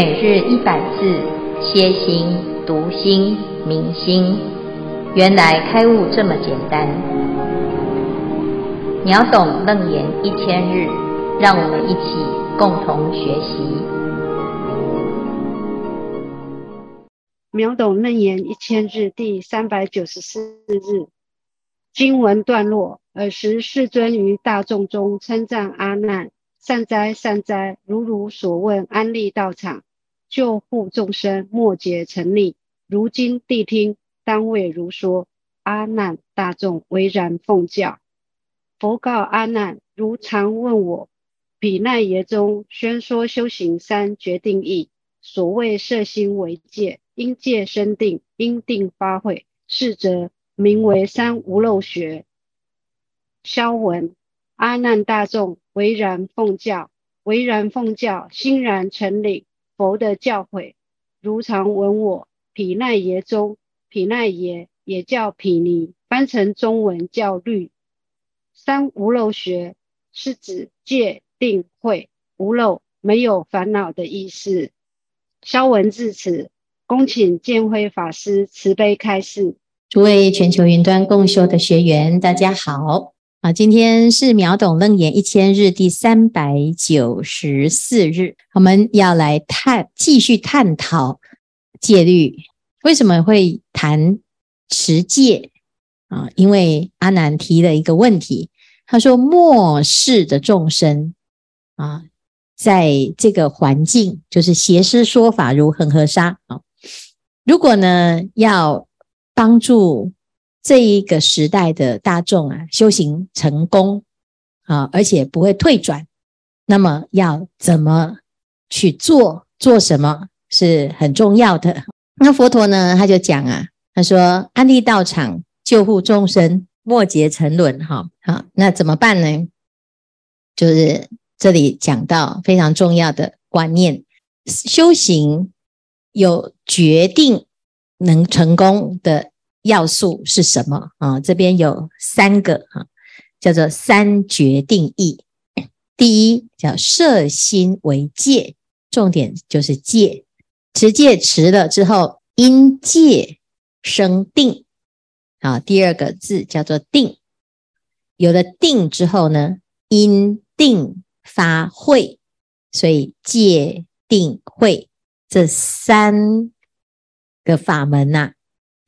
每日一百字，歇心、读心、明心，原来开悟这么简单。秒懂楞严一千日，让我们一起共同学习。秒懂楞严一千日第三百九十四日经文段落：尔时世尊于大众中称赞阿难。善哉善哉，如汝所问，安立道场，救护众生，末劫成立。如今谛听，当为如说。阿难大众唯然奉教。佛告阿难：如常问我，彼奈耶中宣说修行三决定义。所谓摄心为戒，因戒生定，因定发慧，是则名为三无漏学。消文。阿难大众唯然奉教，唯然奉教，欣然承领佛的教诲。如常闻我，毗奈耶中，毗奈耶也叫毗尼，翻成中文叫律。三无漏学是指戒定慧无漏，没有烦恼的意思。消文至此，恭请见辉法师慈悲开示。诸位全球云端共修的学员，大家好。啊，今天是秒懂楞严一千日第三百九十四日，我们要来探继续探讨戒律。为什么会谈持戒啊？因为阿难提了一个问题，他说：末世的众生啊，在这个环境，就是邪师说法如恒河沙啊。如果呢，要帮助。这一个时代的大众啊，修行成功啊，而且不会退转。那么要怎么去做？做什么是很重要的。那佛陀呢，他就讲啊，他说：安立道场，救护众生，末劫沉沦。哈，好，那怎么办呢？就是这里讲到非常重要的观念：修行有决定能成功的。要素是什么啊？这边有三个哈，叫做三决定义。第一叫摄心为戒，重点就是戒，持戒持了之后，因戒生定。啊，第二个字叫做定，有了定之后呢，因定发慧，所以戒定慧这三个法门呐、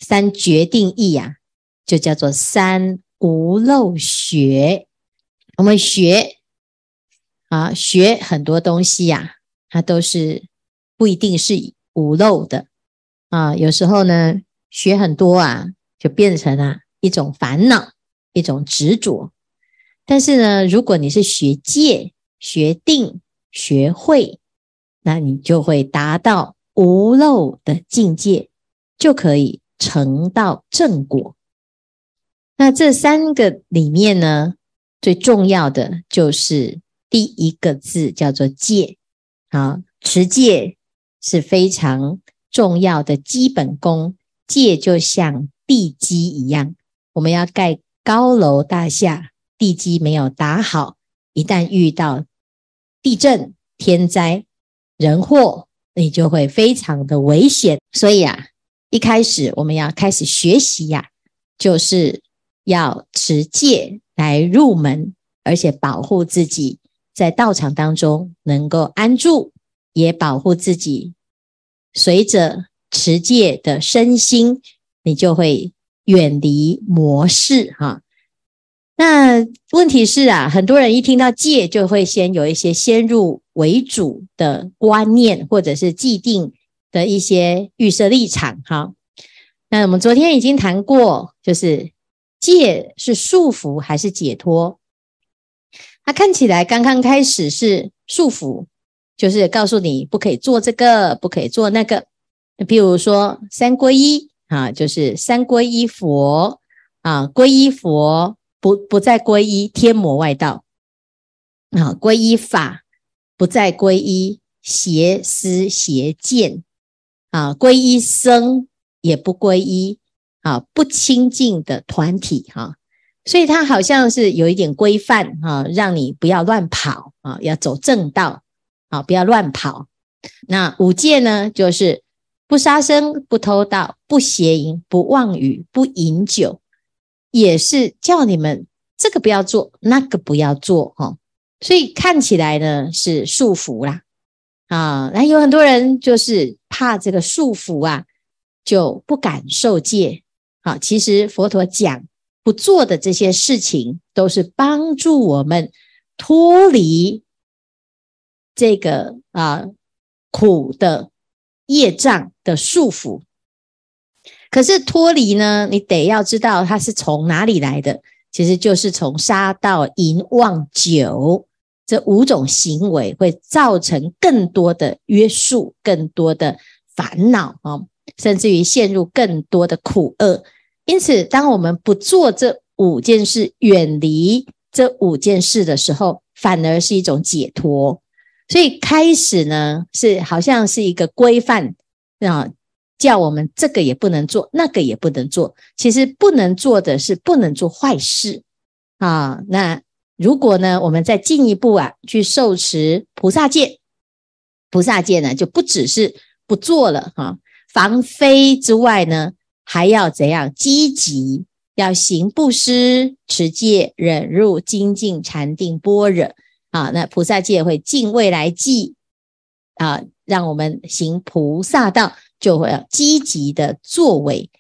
三决定义呀、啊，就叫做三无漏学。我们学啊，学很多东西呀、啊，它都是不一定是无漏的啊。有时候呢，学很多啊，就变成了一种烦恼，一种执着。但是呢，如果你是学戒、学定、学会，那你就会达到无漏的境界，就可以。成道正果，那这三个里面呢，最重要的就是第一个字叫做戒。啊，持戒是非常重要的基本功。戒就像地基一样，我们要盖高楼大厦，地基没有打好，一旦遇到地震、天灾、人祸，你就会非常的危险。所以啊。一开始我们要开始学习呀、就是要持戒来入门，而且保护自己在道场当中能够安住，也保护自己。随着持戒的身心，你就会远离模式哈。那问题是啊，很多人一听到戒，就会先有一些先入为主的观念，或者是既定。的一些预设立场，哈，那我们昨天已经谈过，就是戒是束缚还是解脱？它看起来刚刚开始是束缚，就是告诉你不可以做这个，不可以做那个。比如说三皈依啊，就是三皈依佛啊，皈依佛不不再皈依天魔外道啊，皈依法不再皈依邪思邪见。啊，皈依僧也不皈依啊，不清净的团体哈、啊，所以它好像是有一点规范哈，让你不要乱跑啊，要走正道啊，不要乱跑。那五戒呢，就是不杀生、不偷盗、不邪淫、不妄语、不饮酒，也是叫你们这个不要做，那个不要做哈。所以看起来呢是束缚啦，啊，那有很多人就是怕这个束缚啊，就不敢受戒。好，其实佛陀讲不做的这些事情，都是帮助我们脱离这个啊苦的业障的束缚。可是脱离呢，你得要知道它是从哪里来的，其实就是从杀到淫妄酒这五种行为，会造成更多的约束，更多的烦恼啊。甚至于陷入更多的苦厄，因此，当我们不做这五件事，远离这五件事的时候，反而是一种解脱。所以，开始呢，是好像是一个规范啊，叫我们这个也不能做，那个也不能做。其实，不能做的是不能做坏事啊。那如果呢，我们再进一步啊，去受持菩萨戒，菩萨戒呢，就不只是不做了哈。防非之外呢，还要怎样积极？要行布施、持戒、忍辱、精进、禅定、般若啊。那菩萨戒会敬未来际啊，让我们行菩萨道，就会要积极的作为。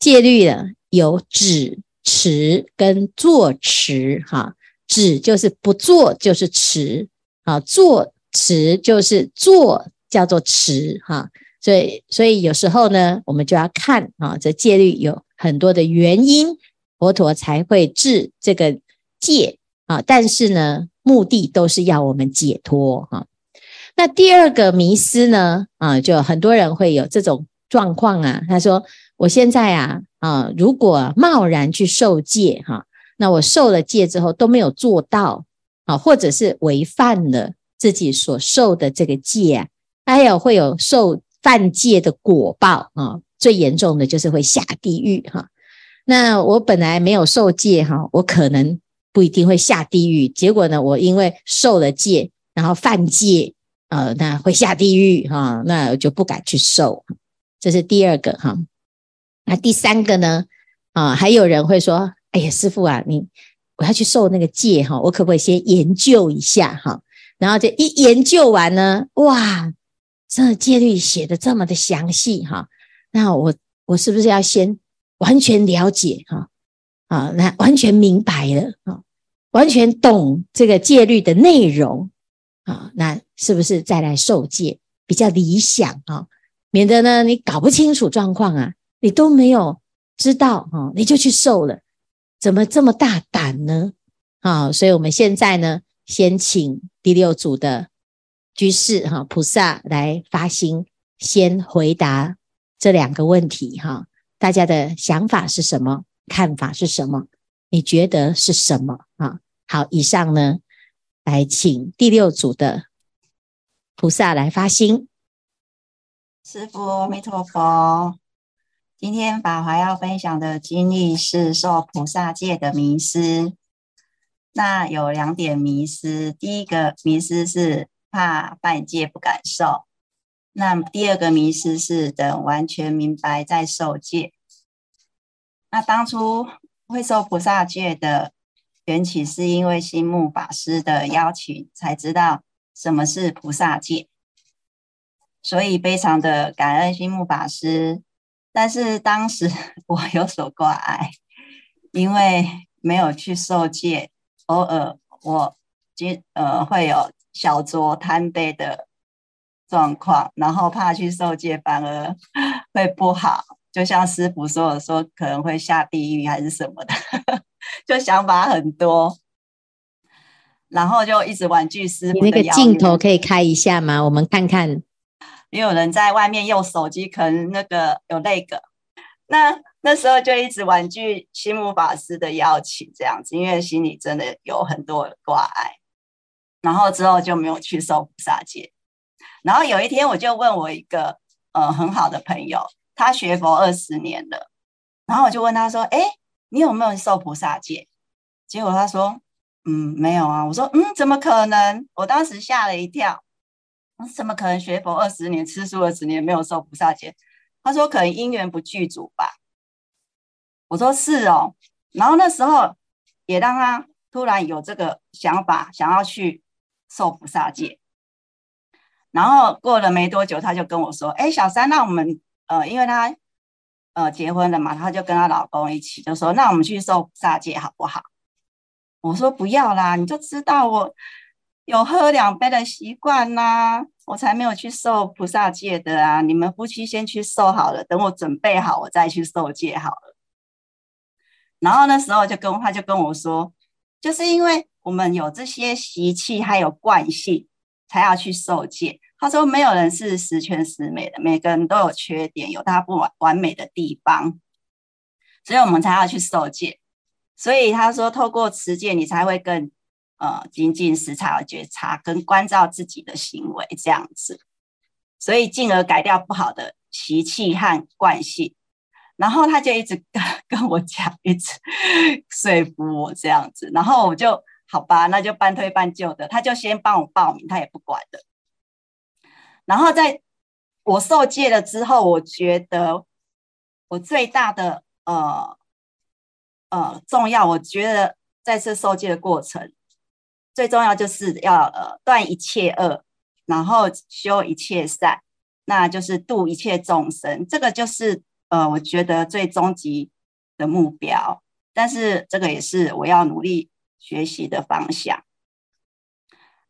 戒律呢，有止、持跟坐持哈。止就是不做，就是持啊；做持就是做，叫做持哈。所以，所以有时候呢，我们就要看啊，这戒律有很多的原因，佛陀才会制这个戒啊。但是呢，目的都是要我们解脱哈。那第二个迷思呢，啊，就很多人会有这种状况啊。他说：“我现在啊，啊，如果贸然去受戒哈，那我受了戒之后都没有做到啊，或者是违反了自己所受的这个戒啊，还有会有受。”犯戒的果报啊，最严重的就是会下地狱哈。那我本来没有受戒哈，我可能不一定会下地狱。结果呢，我因为受了戒，然后犯戒，呃，那会下地狱哈，那我就不敢去受。这是第二个哈。那第三个呢？啊，还有人会说：“哎呀，师傅啊，你我要去受那个戒哈，我可不可以先研究一下哈？然后这一研究完呢，哇！”这戒律写的这么的详细哈，那我我是不是要先完全了解哈啊？那完全明白了啊，完全懂这个戒律的内容啊？那是不是再来受戒比较理想啊？免得呢你搞不清楚状况啊，你都没有知道啊，你就去受了，怎么这么大胆呢？啊，所以我们现在呢，先请第六组的。居士哈，菩萨来发心，先回答这两个问题哈。大家的想法是什么？看法是什么？你觉得是什么啊？好，以上呢，来请第六组的菩萨来发心。师父，阿弥陀佛。今天法华要分享的经历是受菩萨戒的迷失。那有两点迷失，第一个迷失是。怕犯戒不敢受，那第二个迷失是等完全明白再受戒。那当初会受菩萨戒的缘起，是因为心木法师的邀请，才知道什么是菩萨戒，所以非常的感恩心木法师。但是当时 我有所挂碍，因为没有去受戒，偶尔我今呃会有。小酌贪杯的状况，然后怕去受戒反而 会不好，就像师傅说的，说可能会下地狱还是什么的，就想法很多，然后就一直婉拒师傅。你那个镜头可以开一下吗？我们看看。也有人在外面用手机，可能那个有那个，那那时候就一直婉拒心木法师的邀请，这样子，因为心里真的有很多挂碍。然后之后就没有去受菩萨戒。然后有一天，我就问我一个呃很好的朋友，他学佛二十年了。然后我就问他说：“哎，你有没有受菩萨戒？”结果他说：“嗯，没有啊。”我说：“嗯，怎么可能？”我当时吓了一跳。怎么可能学佛二十年，吃素二十年没有受菩萨戒？他说可能因缘不具足吧。我说是哦，然后那时候也让他突然有这个想法，想要去受菩萨戒。然后过了没多久，他就跟我说：“哎，小三，那我们呃，因为他呃结婚了嘛，他就跟她老公一起就说，那我们去受菩萨戒好不好？”我说：“不要啦，你就知道我有喝两杯的习惯呐，我才没有去受菩萨戒的啊。你们夫妻先去受好了，等我准备好，我再去受戒好了。”然后那时候就跟他就跟我说，就是因为我们有这些习气还有惯性。才要去受戒。他说：“没有人是十全十美的，每个人都有缺点，有他不完完美的地方，所以我们才要去受戒。所以他说，透过持戒，你才会更呃精进觉察、觉察跟关照自己的行为，这样子，所以进而改掉不好的习气和惯性。然后他就一直跟 跟我讲，一直 说服我这样子，然后我就。”好吧，那就半推半就的，他就先帮我报名，他也不管的。然后在我受戒了之后，我觉得我最大的呃呃重要，我觉得在这受戒的过程，最重要就是要呃断一切恶，然后修一切善，那就是度一切众生。这个就是呃我觉得最终极的目标，但是这个也是我要努力。学习的方向。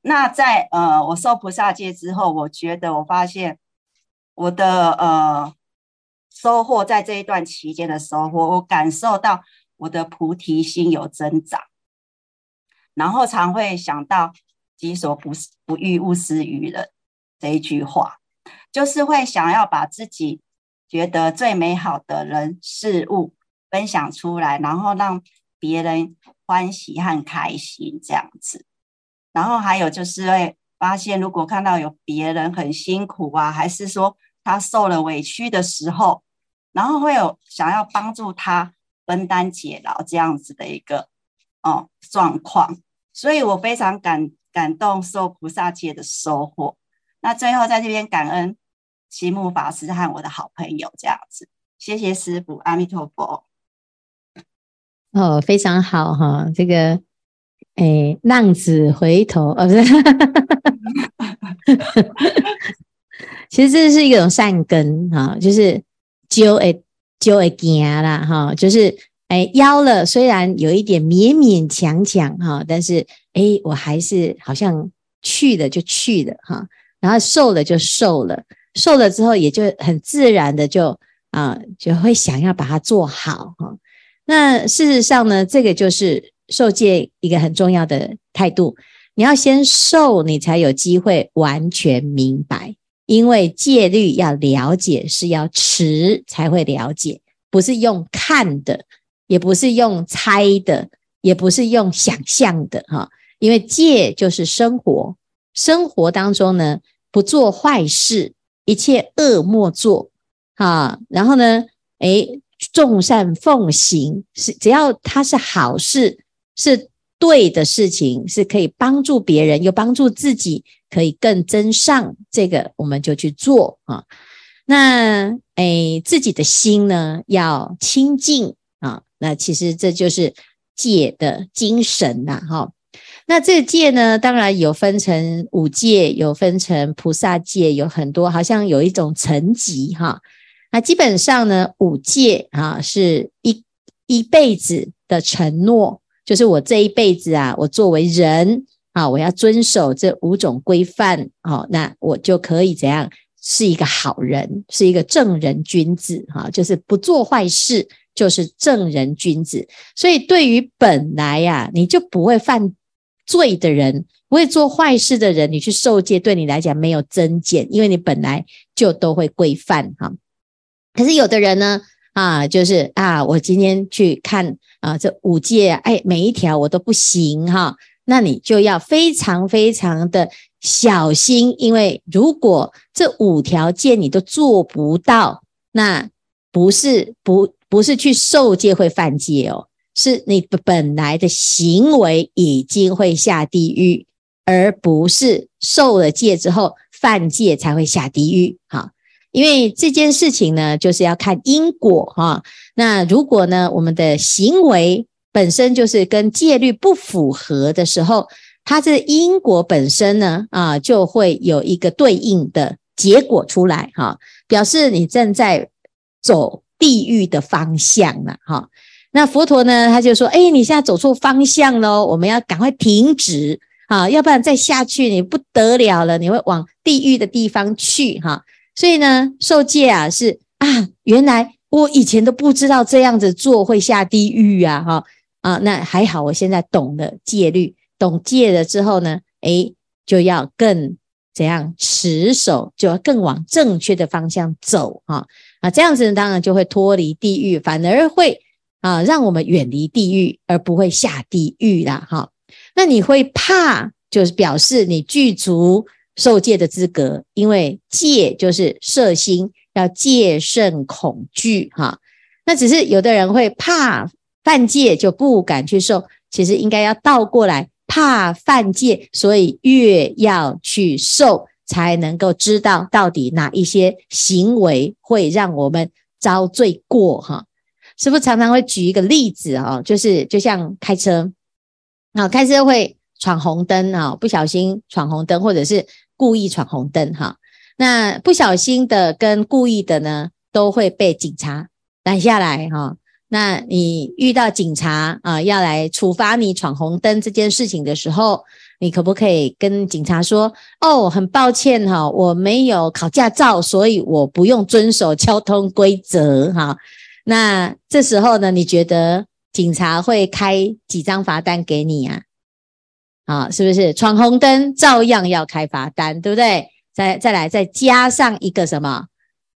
那在呃，我受菩萨戒之后，我觉得我发现我的呃收获，在这一段期间的收获，我感受到我的菩提心有增长，然后常会想到“己所不不欲，勿施于人”这一句话，就是会想要把自己觉得最美好的人事物分享出来，然后让别人。欢喜和开心这样子，然后还有就是会发现，如果看到有别人很辛苦啊，还是说他受了委屈的时候，然后会有想要帮助他分担解劳这样子的一个哦状况，所以我非常感感动受菩萨戒的收获。那最后在这边感恩齐木法师和我的好朋友这样子，谢谢师父，阿弥陀佛。哦，非常好哈，这个，哎，浪子回头，哦，不是，其实这是一种善根哈，就是就会就会惊啦哈，就是哎，邀了，虽然有一点勉勉强强哈，但是哎，我还是好像去了就去了哈，然后瘦了就瘦了，瘦了之后也就很自然的就啊，就会想要把它做好哈。那事实上呢，这个就是受戒一个很重要的态度。你要先受，你才有机会完全明白。因为戒律要了解，是要持才会了解，不是用看的，也不是用猜的，也不是用想象的哈。因为戒就是生活，生活当中呢，不做坏事，一切恶莫做哈。然后呢，诶。众善奉行是，只要它是好事，是对的事情，是可以帮助别人又帮助自己，可以更增上。这个我们就去做啊。那诶，自己的心呢，要清净。那其实这就是戒的精神呐，哈。那这戒呢，当然有分成五戒，有分成菩萨戒，有很多，好像有一种层级哈。那基本上呢，五戒啊是一一辈子的承诺，就是我这一辈子啊，我作为人啊，我要遵守这五种规范，哦，那我就可以怎样，是一个好人，是一个正人君子，哈，就是不做坏事，就是正人君子。所以对于本来呀，你就不会犯罪的人，不会做坏事的人，你去受戒，对你来讲没有增减，因为你本来就都会规范，哈。可是有的人呢，啊，就是啊，我今天去看啊，这五戒，哎，每一条我都不行哈，那你就要非常非常的小心，因为如果这五条戒你都做不到，那不是不不是去受戒会犯戒哦，是你本来的行为已经会下地狱，而不是受了戒之后犯戒才会下地狱。哈，因为这件事情呢，就是要看因果哈。那如果呢，我们的行为本身就是跟戒律不符合的时候，它这因果本身呢，啊，就会有一个对应的结果出来哈，表示你正在走地狱的方向了哈。那佛陀呢，他就说：“哎，你现在走错方向喽，我们要赶快停止啊，要不然再下去你不得了了，你会往地狱的地方去哈。所以呢，受戒啊是啊，原来我以前都不知道这样子做会下地狱啊哈啊，那还好，我现在懂了戒律，懂戒了之后呢，哎，就要更怎样持守，就要更往正确的方向走哈啊，这样子呢，当然就会脱离地狱，反而会。”啊，让我们远离地狱，而不会下地狱啦。哈，那你会怕，就是表示你具足受戒的资格，因为戒就是摄心，要戒慎恐惧。哈，那只是有的人会怕犯戒，就不敢去受。其实应该要倒过来，怕犯戒，所以越要去受，才能够知道到底哪一些行为会让我们遭罪过。哈。师父常常会举一个例子啊，就是就像开车啊，开车会闯红灯啊，不小心闯红灯，或者是故意闯红灯哈。那不小心的跟故意的呢，都会被警察拦下来哈。那你遇到警察啊，要来处罚你闯红灯这件事情的时候，你可不可以跟警察说：“哦，很抱歉哈，我没有考驾照，所以我不用遵守交通规则哈。”那这时候呢，你觉得警察会开几张罚单给你啊？啊，是不是闯红灯照样要开罚单，对不对？再再来，再加上一个什么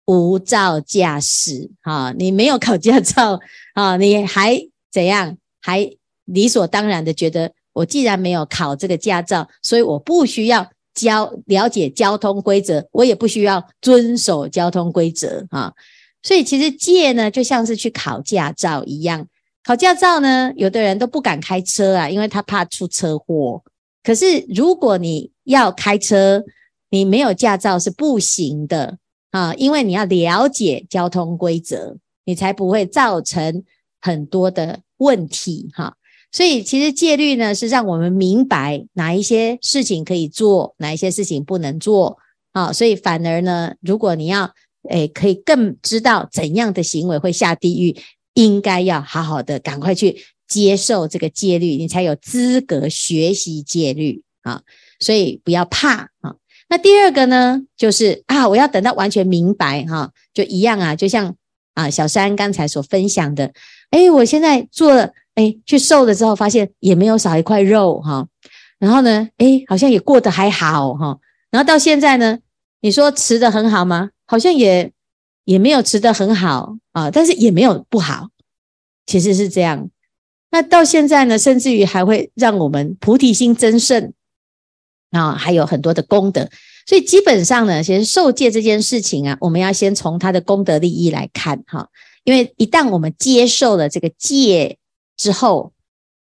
无照驾驶？哈，你没有考驾照啊，你还怎样？还理所当然的觉得，我既然没有考这个驾照，所以我不需要交了解交通规则，我也不需要遵守交通规则啊。所以其实戒呢，就像是去考驾照一样。考驾照呢，有的人都不敢开车啊，因为他怕出车祸。可是如果你要开车，你没有驾照是不行的啊，因为你要了解交通规则，你才不会造成很多的问题哈。所以其实戒律呢，是让我们明白哪一些事情可以做，哪一些事情不能做啊。所以反而呢，如果你要诶，可以更知道怎样的行为会下地狱，应该要好好的赶快去接受这个戒律，你才有资格学习戒律啊。所以不要怕啊。那第二个呢，就是啊，我要等到完全明白哈，就一样啊，就像啊小山刚才所分享的，诶，我现在做了，诶，去受了之后，发现也没有少一块肉哈，然后呢，诶，好像也过得还好哈，然后到现在呢，你说吃得很好吗？好像也也没有吃得很好啊，但是也没有不好，其实是这样。那到现在呢，甚至于还会让我们菩提心增盛啊，还有很多的功德。所以基本上呢，其实受戒这件事情啊，我们要先从它的功德利益来看哈，因为一旦我们接受了这个戒之后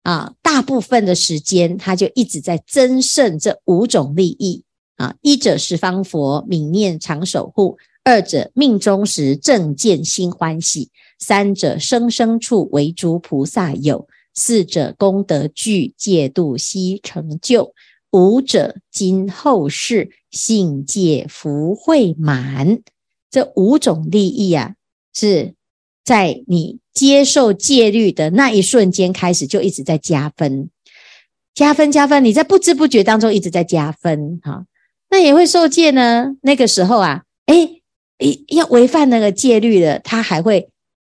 啊，大部分的时间他就一直在增胜这五种利益啊，一者十方佛，愍念常守护。二者命终时正见心欢喜，三者生生处为诸菩萨有，四者功德具戒度悉成就，五者今后世信戒福慧满。这五种利益啊，是在你接受戒律的那一瞬间开始就一直在加分，加分加分，你在不知不觉当中一直在加分哈。那也会受戒呢，那个时候啊，诶要违反那个戒律的，他还会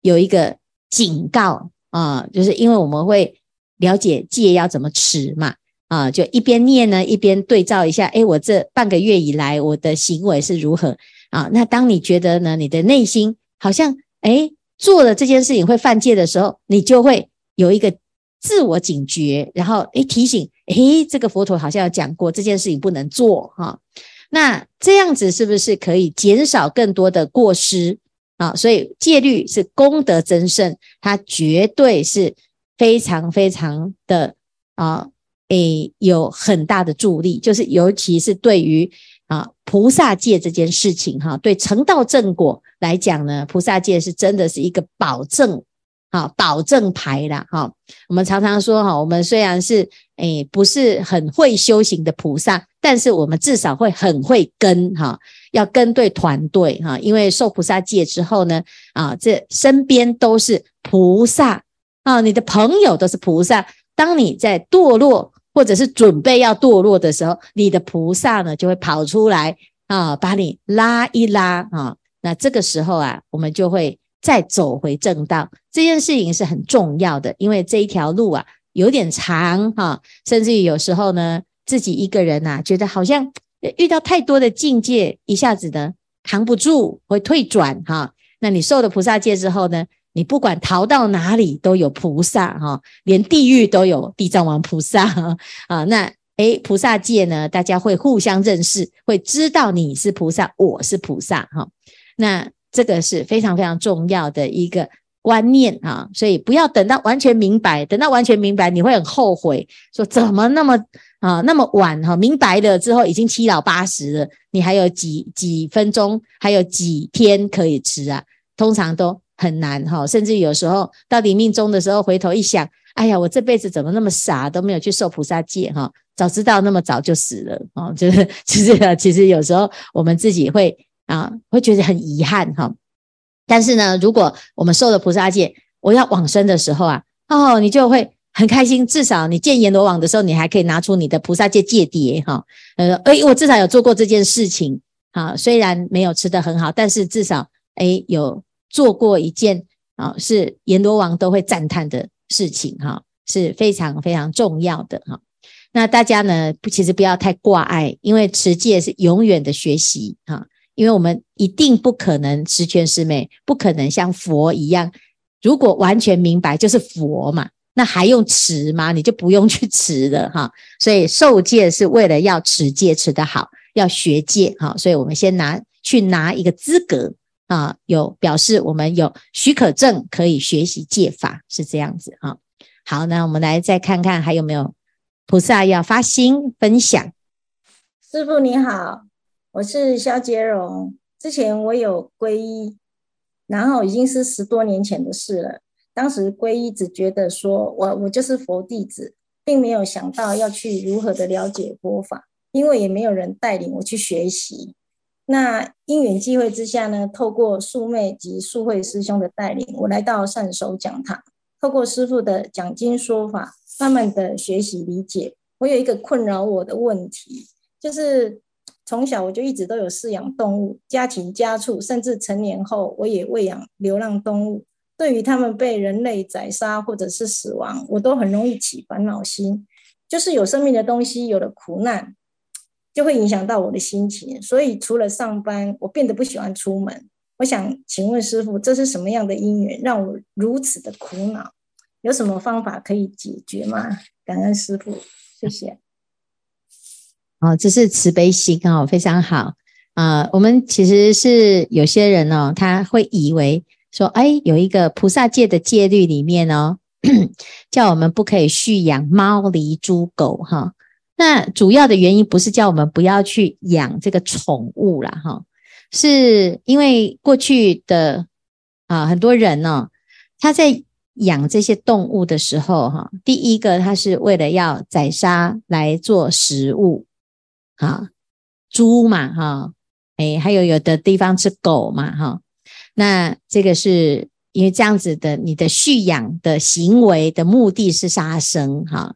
有一个警告啊，就是因为我们会了解戒要怎么持嘛，啊，就一边念呢，一边对照一下，诶，我这半个月以来我的行为是如何啊？那当你觉得呢，你的内心好像诶做了这件事情会犯戒的时候，你就会有一个自我警觉，然后诶提醒，诶，这个佛陀好像有讲过这件事情不能做哈。那这样子是不是可以减少更多的过失啊？所以戒律是功德增胜，它绝对是非常非常的啊诶有很大的助力，就是尤其是对于菩萨戒这件事情哈，对成道正果来讲呢，菩萨戒是真的是一个保证。好，保证牌啦。哈，我们常常说哈，我们虽然是诶不是很会修行的菩萨，但是我们至少会很会跟哈，要跟对团队哈，因为受菩萨戒之后呢，啊，这身边都是菩萨啊，你的朋友都是菩萨。当你在堕落或者是准备要堕落的时候，你的菩萨呢就会跑出来啊，把你拉一拉啊。那这个时候啊，我们就会。再走回正道，这件事情是很重要的，因为这一条路啊有点长哈，甚至于有时候呢，自己一个人呐，觉得好像遇到太多的境界，一下子呢扛不住，会退转哈。那你受了菩萨戒之后呢，你不管逃到哪里都有菩萨哈，连地狱都有地藏王菩萨啊。那诶，菩萨界呢，大家会互相认识，会知道你是菩萨，我是菩萨哈。那。这个是非常非常重要的一个观念啊，所以不要等到完全明白，等到完全明白，你会很后悔，说怎么那么啊那么晚哈？明白了之后已经七老八十了，你还有几几分钟，还有几天可以吃啊？通常都很难哈，甚至有时候到临命终的时候，回头一想，哎呀，我这辈子怎么那么傻，都没有去受菩萨戒哈？早知道那么早就死了啊！就是其实 其实有时候我们自己会。啊，会觉得很遗憾哈。但是呢，如果我们受了菩萨戒，我要往生的时候啊，哦，你就会很开心。至少你见阎罗王的时候，你还可以拿出你的菩萨戒戒牒哈。呃，诶，我至少有做过这件事情。啊，虽然没有吃得很好，但是至少诶有做过一件啊，是阎罗王都会赞叹的事情哈，是非常非常重要的哈。那大家呢，其实不要太挂碍，因为持戒是永远的学习哈。因为我们一定不可能十全十美，不可能像佛一样。如果完全明白就是佛嘛，那还用持吗？你就不用去持了哈。所以受戒是为了要持戒持得好，要学戒哈。所以我们先拿去拿一个资格啊，有表示我们有许可证可以学习戒法，是这样子啊。好，那我们来再看看还有没有菩萨要发心分享。师父你好。我是萧杰荣，之前我有皈依，然后已经是十多年前的事了。当时皈依只觉得说我我就是佛弟子，并没有想到要去如何的了解佛法，因为也没有人带领我去学习。那因缘际会之下呢，透过素妹及素慧师兄的带领，我来到善守讲堂，透过师父的讲经说法，慢慢的学习理解。我有一个困扰我的问题，就是。从小我就一直都有饲养动物，家禽、家畜，甚至成年后我也喂养流浪动物。对于他们被人类宰杀或者是死亡，我都很容易起烦恼心。就是有生命的东西有了苦难，就会影响到我的心情。所以除了上班，我变得不喜欢出门。我想请问师父，这是什么样的因缘让我如此的苦恼？有什么方法可以解决吗？感恩师父，谢谢。哦，这是慈悲心哦，非常好啊，我们其实是有些人哦，他会以为说，哎，有一个菩萨戒的戒律里面哦，叫我们不可以畜养猫、狸、猪、狗哈。那主要的原因不是叫我们不要去养这个宠物啦哈，是因为过去的啊很多人呢，他在养这些动物的时候哈，第一个他是为了要宰杀来做食物。啊，猪嘛，哈，诶，还有有的地方吃狗嘛，哈，那这个是因为这样子的，你的畜养的行为的目的是杀生，哈。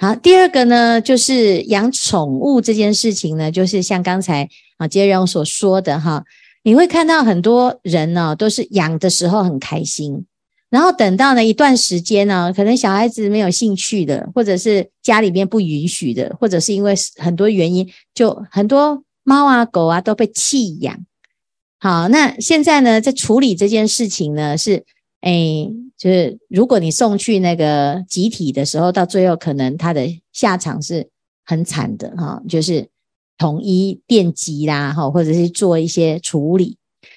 好，第二个呢，就是养宠物这件事情呢，就是像刚才啊杰荣所说的哈，你会看到很多人呢，都是养的时候很开心。然后等到呢一段时间呢，可能小孩子没有兴趣的，或者是家里面不允许的，或者是因为很多原因，就很多猫啊狗啊都被弃养。好，那现在呢，在处理这件事情呢，是，哎，就是如果你送去那个集体的时候，到最后可能他的下场是很惨的哈，就是统一电击啦，哈，或者是做一些处理，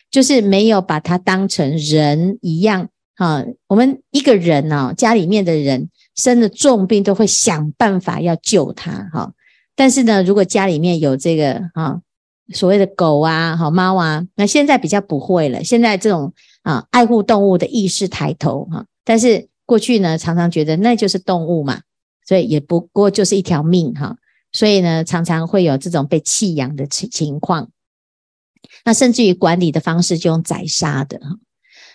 就是没有把它当成人一样。哈，我们一个人呢，家里面的人生了重病，都会想办法要救他哈。但是呢，如果家里面有这个哈所谓的狗啊、好猫啊，那现在比较不会了。现在这种啊爱护动物的意识抬头哈，但是过去呢，常常觉得那就是动物嘛，所以也不过就是一条命哈。所以呢，常常会有这种被弃养的情情况。那甚至于管理的方式就用宰杀的哈，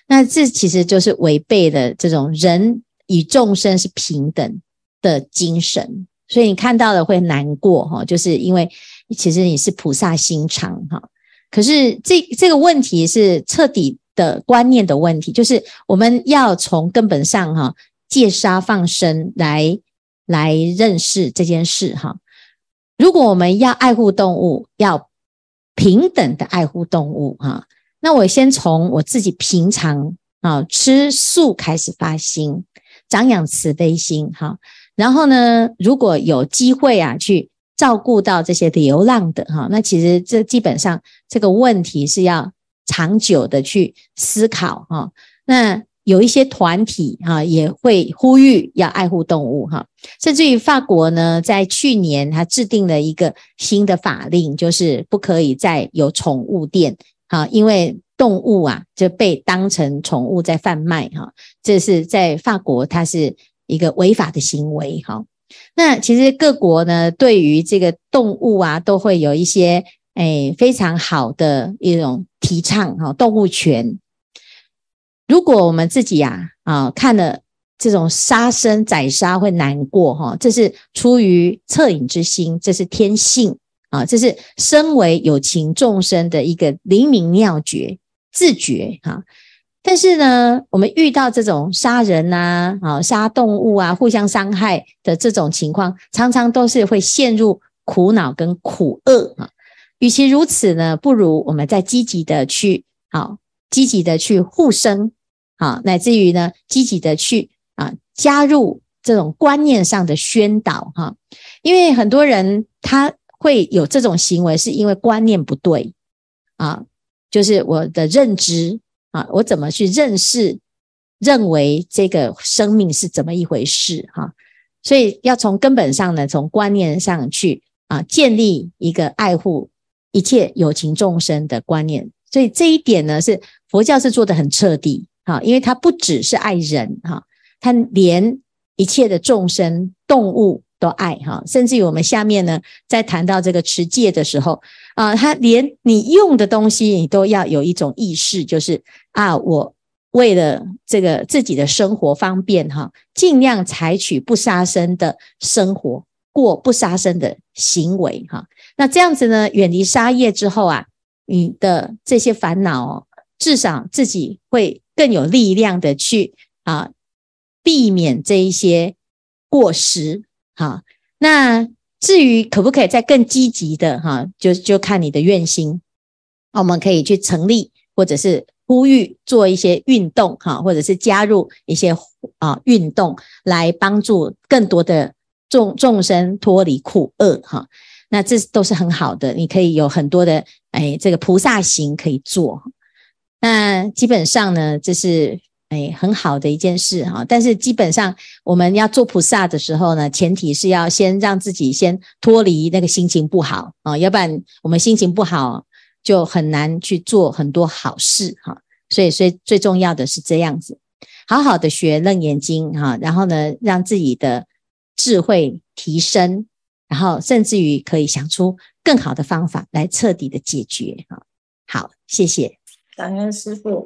那这其实就是违背了这种人与众生是平等的精神。所以你看到了会难过哈，就是因为其实你是菩萨心肠哈。可是这这个问题是彻底的观念的问题，就是我们要从根本上哈戒杀放生来来认识这件事哈。如果我们要爱护动物，要平等的爱护动物哈，那我先从我自己平常啊吃素开始发心，长养慈悲心哈。然后呢，如果有机会啊，去照顾到这些流浪的哈，那其实这基本上这个问题是要长久的去思考哈。那有一些团体哈也会呼吁要爱护动物哈，甚至于法国呢，在去年它制定了一个新的法令，就是不可以再有宠物店哈，因为动物啊就被当成宠物在贩卖哈，这是在法国它是一个违法的行为哈。那其实各国呢对于这个动物啊都会有一些诶非常好的一种提倡哈，动物权。如果我们自己呀啊，看了这种杀生宰杀会难过哈，这是出于恻隐之心，这是天性啊，这是身为有情众生的一个灵明妙觉自觉哈。但是呢，我们遇到这种杀人呐啊杀动物啊互相伤害的这种情况，常常都是会陷入苦恼跟苦厄啊。与其如此呢，不如我们再积极的去好积极的去护生。好，乃至于呢，积极的去啊加入这种观念上的宣导哈，因为很多人他会有这种行为，是因为观念不对啊，就是我的认知啊，我怎么去认识、认为这个生命是怎么一回事哈，所以要从根本上呢，从观念上去啊，建立一个爱护一切有情众生的观念，所以这一点呢，是佛教是做得很彻底。哈，因为他不只是爱人哈，他连一切的众生动物都爱哈，甚至于我们下面呢，在谈到这个持戒的时候啊，他连你用的东西你都要有一种意识，就是啊，我为了这个自己的生活方便哈，尽量采取不杀生的生活，过不杀生的行为哈。那这样子呢，远离杀业之后啊，你的这些烦恼哦至少自己会。更有力量的去啊，避免这一些过失。哈，那至于可不可以再更积极的哈，就就看你的愿心。我们可以去成立，或者是呼吁做一些运动哈，或者是加入一些啊运动，来帮助更多的众众生脱离苦厄哈。那这都是很好的，你可以有很多的哎，这个菩萨行可以做。那基本上呢，这是诶很好的一件事哈。但是基本上我们要做菩萨的时候呢，前提是要先让自己先脱离那个心情不好啊，要不然我们心情不好就很难去做很多好事哈。所以，所以最重要的是这样子，好好的学楞严经哈，然后呢，让自己的智慧提升，然后甚至于可以想出更好的方法来彻底的解决哈。好，谢谢。感恩师傅。